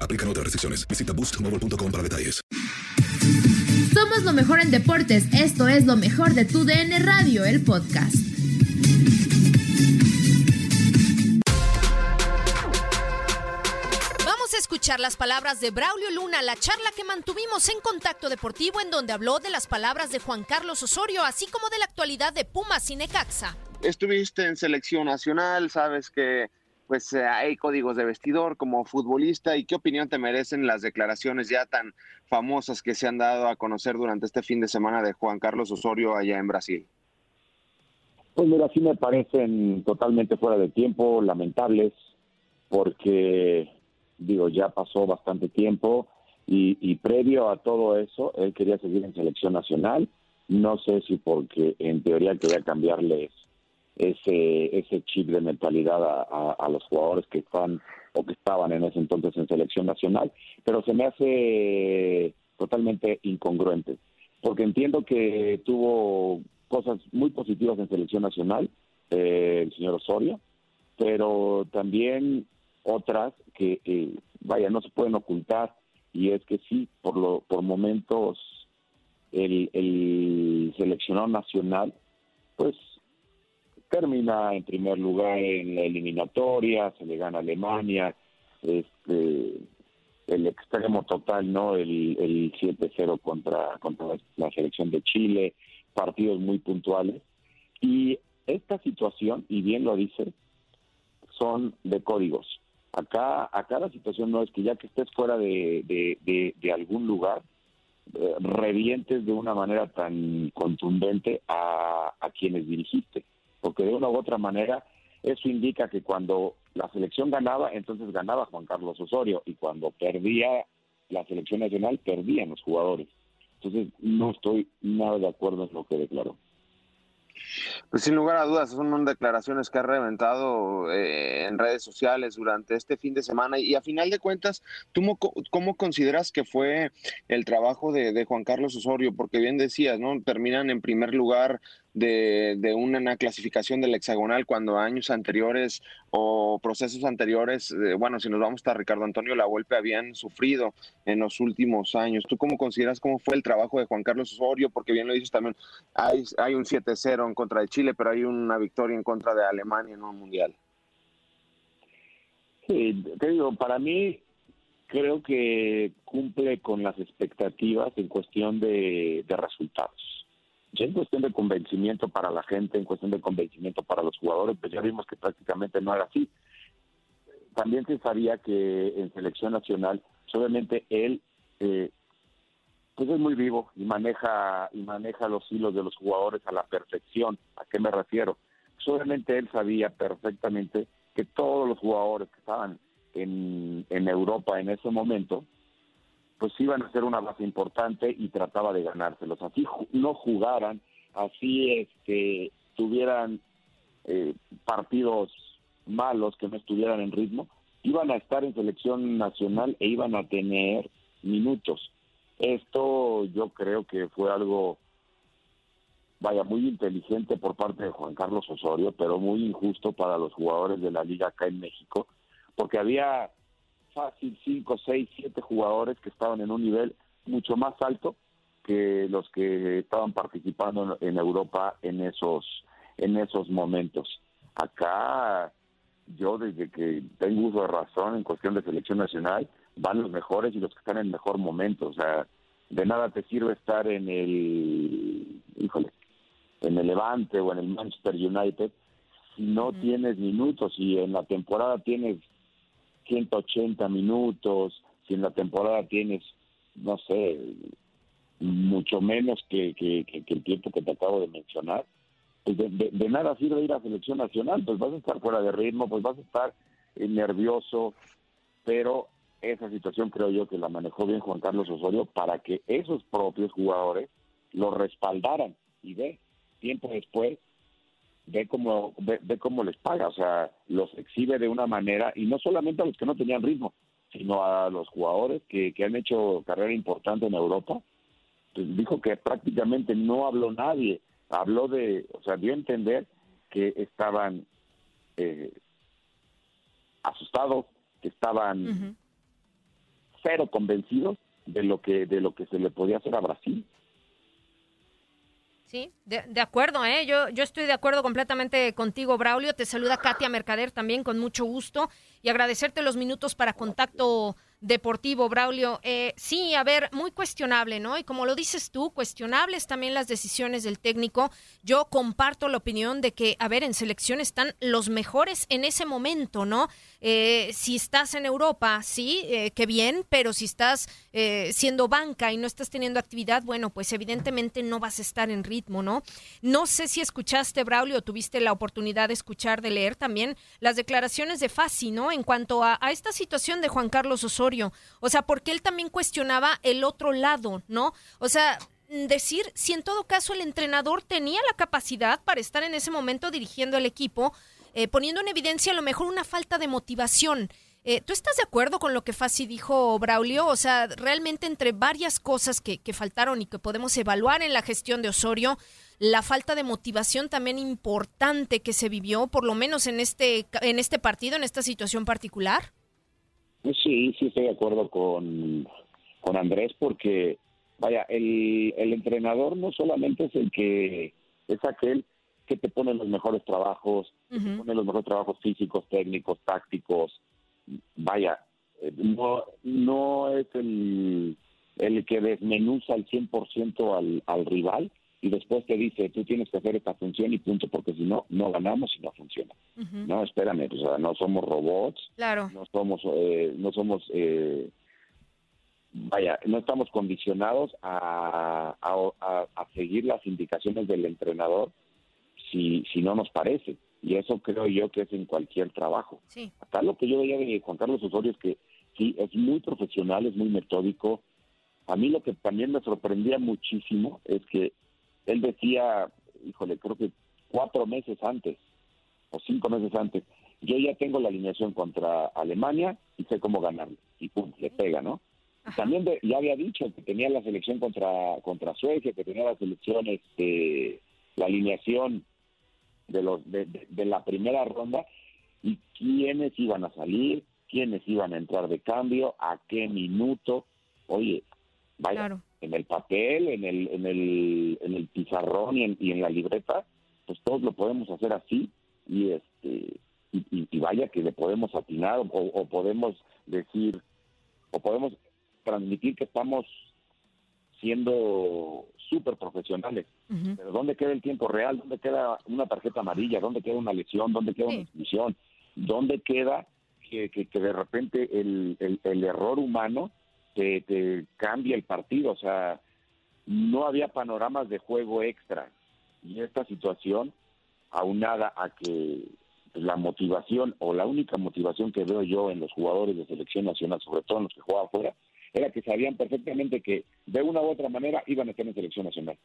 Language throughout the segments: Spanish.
Aplican otras restricciones. Visita boostmobile.com para detalles. Somos lo mejor en deportes. Esto es lo mejor de tu DN Radio, el podcast. Vamos a escuchar las palabras de Braulio Luna, la charla que mantuvimos en Contacto Deportivo, en donde habló de las palabras de Juan Carlos Osorio, así como de la actualidad de Pumas y Necaxa. Estuviste en selección nacional, sabes que pues eh, hay códigos de vestidor como futbolista y qué opinión te merecen las declaraciones ya tan famosas que se han dado a conocer durante este fin de semana de Juan Carlos Osorio allá en Brasil. Pues mira, sí me parecen totalmente fuera de tiempo, lamentables, porque digo, ya pasó bastante tiempo y, y previo a todo eso, él quería seguir en selección nacional. No sé si porque en teoría quería cambiarles ese ese chip de mentalidad a, a, los jugadores que están o que estaban en ese entonces en selección nacional, pero se me hace totalmente incongruente, porque entiendo que tuvo cosas muy positivas en selección nacional, eh, el señor Osorio, pero también otras que, eh, vaya, no se pueden ocultar, y es que sí, por, lo, por momentos el, el seleccionado nacional, pues termina en primer lugar en la eliminatoria, se le gana Alemania, este, el extremo total, ¿no? El, el 7-0 contra, contra la selección de Chile, partidos muy puntuales. Y esta situación, y bien lo dice, son de códigos. Acá, acá la situación no es que ya que estés fuera de, de, de, de algún lugar, eh, revientes de una manera tan contundente a, a quienes dirigiste porque de una u otra manera eso indica que cuando la selección ganaba, entonces ganaba Juan Carlos Osorio, y cuando perdía la selección nacional, perdían los jugadores. Entonces no estoy nada de acuerdo en lo que declaró. Pues sin lugar a dudas, son declaraciones que ha reventado eh, en redes sociales durante este fin de semana y a final de cuentas, ¿tú cómo consideras que fue el trabajo de, de, Juan Carlos Osorio? Porque bien decías, ¿no? Terminan en primer lugar de, de, una clasificación del hexagonal cuando años anteriores o procesos anteriores, eh, bueno, si nos vamos a Ricardo Antonio La Volpe, habían sufrido en los últimos años. ¿Tú cómo consideras cómo fue el trabajo de Juan Carlos Osorio? Porque bien lo dices también, hay, hay un 7-0 en contra de Chile, pero hay una victoria en contra de Alemania en un mundial. Sí, te digo, para mí creo que cumple con las expectativas en cuestión de, de resultados ya en cuestión de convencimiento para la gente, en cuestión de convencimiento para los jugadores, pues ya vimos que prácticamente no era así. También se sabía que en selección nacional pues, obviamente él eh, pues es muy vivo y maneja y maneja los hilos de los jugadores a la perfección. ¿A qué me refiero? Obviamente él sabía perfectamente que todos los jugadores que estaban en, en Europa en ese momento, pues iban a ser una base importante y trataba de ganárselos. Así no jugaran, así es que tuvieran eh, partidos malos que no estuvieran en ritmo, iban a estar en selección nacional e iban a tener minutos. Esto yo creo que fue algo, vaya, muy inteligente por parte de Juan Carlos Osorio, pero muy injusto para los jugadores de la liga acá en México, porque había fácil 5, 6, 7 jugadores que estaban en un nivel mucho más alto que los que estaban participando en Europa en esos en esos momentos. Acá yo desde que tengo uso de razón en cuestión de selección nacional, van los mejores y los que están en mejor momento. O sea, de nada te sirve estar en el, híjole, en el Levante o en el Manchester United si no tienes minutos. Y en la temporada tienes 180 minutos, si en la temporada tienes, no sé, mucho menos que, que el tiempo que te acabo de mencionar, pues de, nada sirve ir a selección nacional, pues vas a estar fuera de ritmo, pues vas a estar nervioso, pero esa situación creo yo que la manejó bien Juan Carlos Osorio para que esos propios jugadores lo respaldaran y ve, tiempo después, ve cómo, ve, cómo les paga, o sea, los exhibe de una manera, y no solamente a los que no tenían ritmo, sino a los jugadores que, que han hecho carrera importante en Europa, pues dijo que prácticamente no habló nadie habló de, o sea, dio a entender que estaban eh, asustados, que estaban cero convencidos de lo que de lo que se le podía hacer a Brasil. Sí, de, de, acuerdo, ¿eh? Yo, yo estoy de acuerdo completamente contigo, Braulio. Te saluda Katia Mercader también con mucho gusto y agradecerte los minutos para contacto deportivo, Braulio. Eh, sí, a ver, muy cuestionable, ¿no? Y como lo dices tú, cuestionables también las decisiones del técnico. Yo comparto la opinión de que, a ver, en selección están los mejores en ese momento, ¿no? Eh, si estás en Europa, sí, eh, qué bien, pero si estás siendo banca y no estás teniendo actividad, bueno, pues evidentemente no vas a estar en ritmo, ¿no? No sé si escuchaste, Braulio, tuviste la oportunidad de escuchar, de leer también las declaraciones de Fassi, ¿no? En cuanto a esta situación de Juan Carlos Osorio o sea, porque él también cuestionaba el otro lado, ¿no? O sea, decir si en todo caso el entrenador tenía la capacidad para estar en ese momento dirigiendo el equipo, eh, poniendo en evidencia a lo mejor una falta de motivación. Eh, ¿Tú estás de acuerdo con lo que Fassi dijo, Braulio? O sea, realmente entre varias cosas que, que, faltaron y que podemos evaluar en la gestión de Osorio, la falta de motivación también importante que se vivió, por lo menos en este, en este partido, en esta situación particular. Sí, sí estoy de acuerdo con, con Andrés porque, vaya, el, el entrenador no solamente es el que es aquel que te pone los mejores trabajos, te pone los mejores trabajos físicos, técnicos, tácticos. Vaya, eh, no, no es el, el que desmenuza al 100% al, al rival, y después te dice, tú tienes que hacer esta función y punto, porque si no, no ganamos y no funciona. No, espérame, pues, no somos robots, claro. no somos, eh, no somos, eh, vaya, no estamos condicionados a, a, seguir las indicaciones del entrenador si, si no nos parece. Y eso creo yo que es en cualquier trabajo. Sí. Acá lo que yo veía de Juan Carlos Osorio es que sí, es muy profesional, es muy metódico. A mí lo que también me sorprendía muchísimo es que él decía, híjole, creo que cuatro meses antes o cinco meses antes, yo ya tengo la alineación contra Alemania y sé cómo ganarle. Y pum, le pega, ¿no? También ya había dicho que tenía la selección contra contra Suecia, que tenía la selección, este, la alineación de los de, la primera ronda y quiénes iban a salir, quiénes iban a entrar de cambio, a qué minuto. Oye, vaya, en el papel, en el, en el, en el pizarrón y en, y en la libreta, pues todos lo podemos hacer así y este y, vaya que le podemos atinar o, podemos decir o podemos transmitir que estamos siendo súper profesionales. Pero ¿dónde queda el tiempo real? ¿Dónde queda una tarjeta amarilla? ¿Dónde queda una lesión? ¿Dónde queda una expulsión? ¿Dónde queda que, que, de repente el, el, error humano te, te, cambia el partido. O sea, no había panoramas de juego extra. Y esta situación, aunada a que la motivación o la única motivación que veo yo en los jugadores de selección nacional, sobre todo en los que jugaban afuera, era que sabían perfectamente que de una u otra manera iban a estar en selección nacional.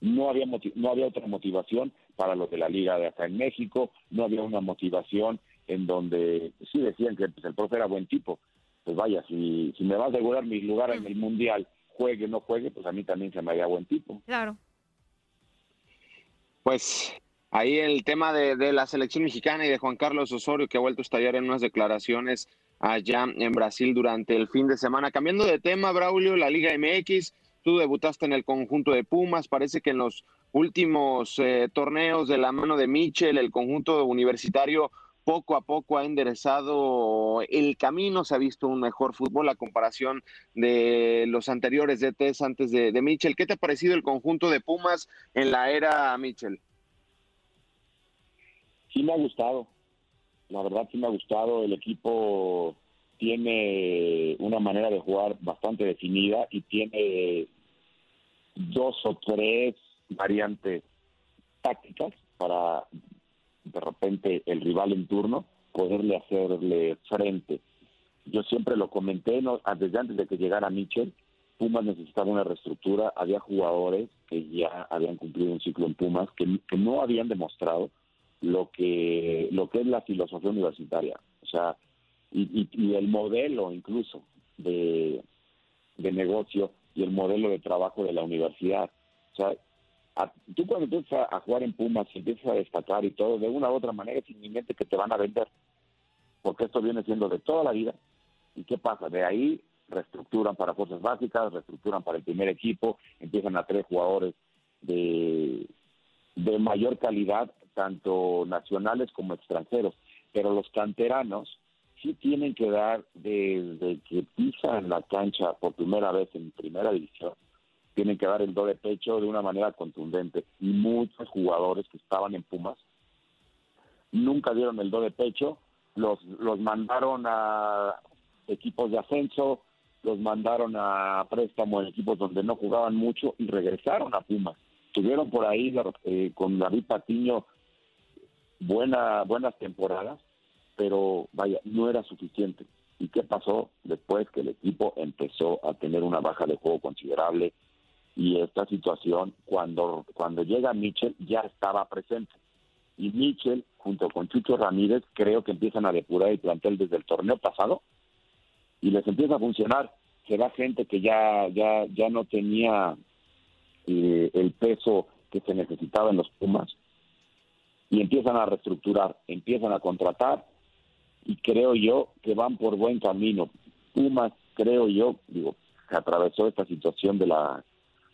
No había, no había otra motivación para los de la liga de acá en México, no había una motivación en donde sí decían que pues, el profe era buen tipo. Pues vaya, si, si me va a asegurar mi lugar en el Mundial, juegue o no juegue, pues a mí también se me haría buen tipo. Claro. Pues ahí el tema de, de, la selección mexicana y de Juan Carlos Osorio, que ha vuelto a estallar en unas declaraciones allá en Brasil durante el fin de semana. Cambiando de tema, Braulio, la Liga MX, tú debutaste en el conjunto de Pumas, parece que en los últimos eh, torneos de la mano de Michel, el conjunto universitario poco a poco ha enderezado el camino, se ha visto un mejor fútbol a comparación de los anteriores DTs antes de, de Michel. ¿Qué te ha parecido el conjunto de Pumas en la era Michel? Sí me ha gustado, la verdad sí me ha gustado, el equipo tiene una manera de jugar bastante definida y tiene dos o tres variantes tácticas para de repente el rival en turno poderle hacerle frente. Yo siempre lo comenté no, desde antes de que llegara Mitchell, Pumas necesitaba una reestructura, había jugadores que ya habían cumplido un ciclo en Pumas que, no habían demostrado lo que lo que es la filosofía universitaria, o sea, y, y, el modelo incluso de, de negocio y el modelo de trabajo de la universidad. O sea, tú cuando empiezas a, jugar en Pumas y empiezas a destacar y todo, de una u otra manera es inminente que te van a vender, porque esto viene siendo de toda la vida. ¿Y qué pasa? De ahí reestructuran para fuerzas básicas, reestructuran para el primer equipo, empiezan a traer jugadores de, de mayor calidad, tanto nacionales como extranjeros. Pero los canteranos sí tienen que dar desde que pisan la cancha por primera vez en primera división, tienen que dar el do de pecho de una manera contundente. Y muchos jugadores que estaban en Pumas nunca dieron el do de pecho, los, los mandaron a equipos de ascenso, los mandaron a préstamo en equipos donde no jugaban mucho y regresaron a Pumas. Tuvieron por ahí eh, con David Patiño buena, buenas temporadas, pero vaya, no era suficiente. ¿Y qué pasó después que el equipo empezó a tener una baja de juego considerable? Y esta situación cuando cuando llega Mitchell ya estaba presente. Y Mitchell junto con Chucho Ramírez creo que empiezan a depurar el plantel desde el torneo pasado y les empieza a funcionar. Se da gente que ya ya ya no tenía eh, el peso que se necesitaba en los Pumas y empiezan a reestructurar empiezan a contratar y creo yo que van por buen camino. Pumas creo yo digo atravesó esta situación de la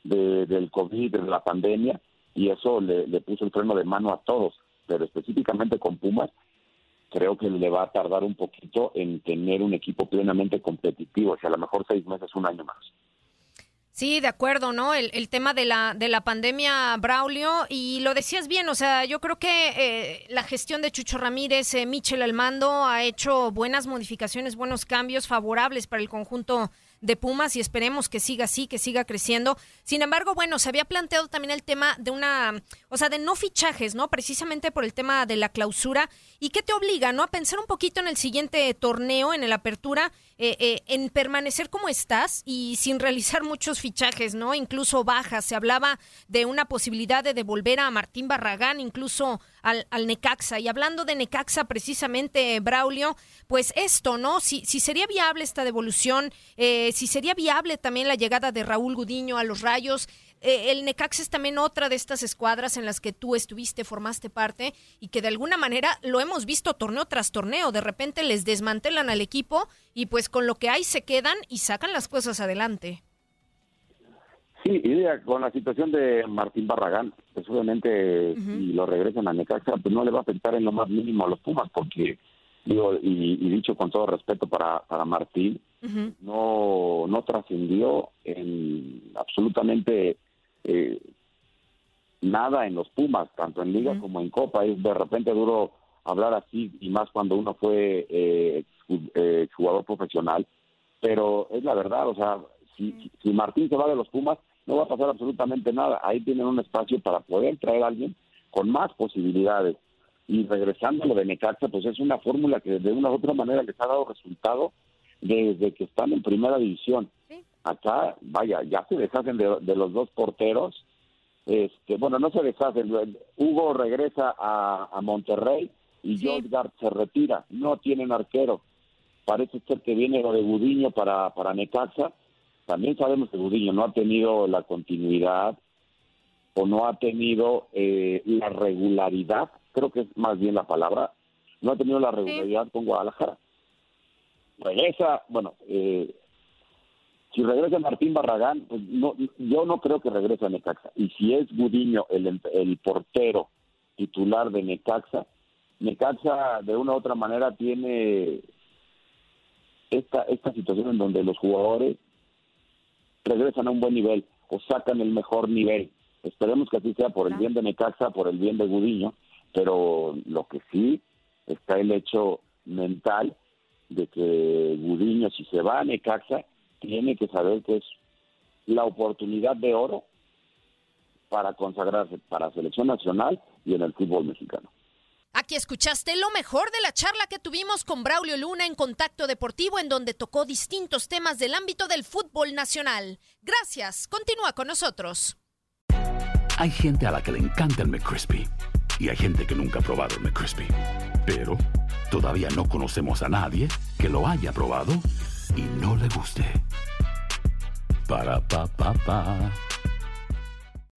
del COVID, de la pandemia, y eso le, puso el freno de mano a todos, pero específicamente con Pumas, creo que le va a tardar un poquito en tener un equipo plenamente competitivo, o sea, a lo mejor seis meses, un año más. Sí, de acuerdo, ¿no? El, el, tema de la, de la pandemia, Braulio, y lo decías bien, o sea, yo creo que eh, la gestión de Chucho Ramírez, eh, Michel Almando, ha hecho buenas modificaciones, buenos cambios favorables para el conjunto de Pumas y esperemos que siga así, que siga creciendo. Sin embargo, bueno, se había planteado también el tema de una, o sea, de no fichajes, ¿no? Precisamente por el tema de la clausura. ¿Y qué te obliga, ¿no? A pensar un poquito en el siguiente torneo, en el apertura, eh, eh, en permanecer como estás y sin realizar muchos fichajes, ¿no? Incluso bajas. Se hablaba de una posibilidad de devolver a Martín Barragán, incluso al, al Necaxa. Y hablando de Necaxa, precisamente, Braulio, pues esto, ¿no? Si, si sería viable esta devolución, eh, si sería viable también la llegada de Raúl Gudiño a los Rayos. Eh, el Necaxa es también otra de estas escuadras en las que tú estuviste, formaste parte y que de alguna manera lo hemos visto torneo tras torneo. De repente les desmantelan al equipo y pues con lo que hay se quedan y sacan las cosas adelante. Sí, y con la situación de Martín Barragán, pues obviamente si lo regresan a Necaxa, pues no le va a afectar en lo más mínimo a los Pumas, porque, digo, y, dicho con todo respeto para, para Martín, no, no trascendió en absolutamente eh, nada en los Pumas, tanto en Liga como en Copa. Y de repente duró hablar así y más cuando uno fue eh, eh, jugador profesional, pero es la verdad, o sea, si, si Martín se va de los Pumas, no va a pasar absolutamente nada. Ahí tienen un espacio para poder traer a alguien con más posibilidades. Y regresando a lo de Necaxa, pues es una fórmula que de una u otra manera les ha dado resultado desde que están en primera división. Acá, vaya, ya se deshacen de, los dos porteros. Este, bueno, no se deshacen. Hugo regresa a, Monterrey y sí. se retira. No tienen arquero. Parece ser que viene lo de Gudiño para, para Necaxa. También sabemos que Gudiño no ha tenido la continuidad o no ha tenido eh, la regularidad, creo que es más bien la palabra, no ha tenido la regularidad con Guadalajara. Regresa, bueno, eh, si regresa Martín Barragán, pues no, yo no creo que regrese a Necaxa. Y si es Gudiño el, el portero titular de Necaxa, Necaxa de una u otra manera tiene esta, esta situación en donde los jugadores regresan a un buen nivel o sacan el mejor nivel. Esperemos que así sea por el bien de Necaxa, por el bien de Gudiño, pero lo que sí está el hecho mental de que Gudiño, si se va a Necaxa, tiene que saber que es la oportunidad de oro para consagrarse para selección nacional y en el fútbol mexicano. Aquí escuchaste lo mejor de la charla que tuvimos con Braulio Luna en Contacto Deportivo, en donde tocó distintos temas del ámbito del fútbol nacional. Gracias, continúa con nosotros. Hay gente a la que le encanta el McCrispy y hay gente que nunca ha probado el McCrispy. Pero todavía no conocemos a nadie que lo haya probado y no le guste. Para pa pa pa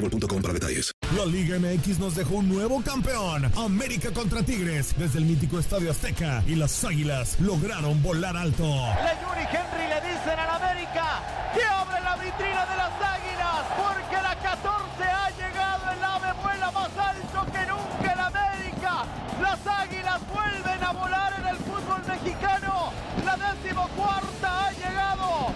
boostmobile.com para detalles. La Liga MX nos dejó un nuevo campeón. América contra Tigres desde el mítico Estadio Azteca y las Águilas lograron volar alto. La Yuri Henry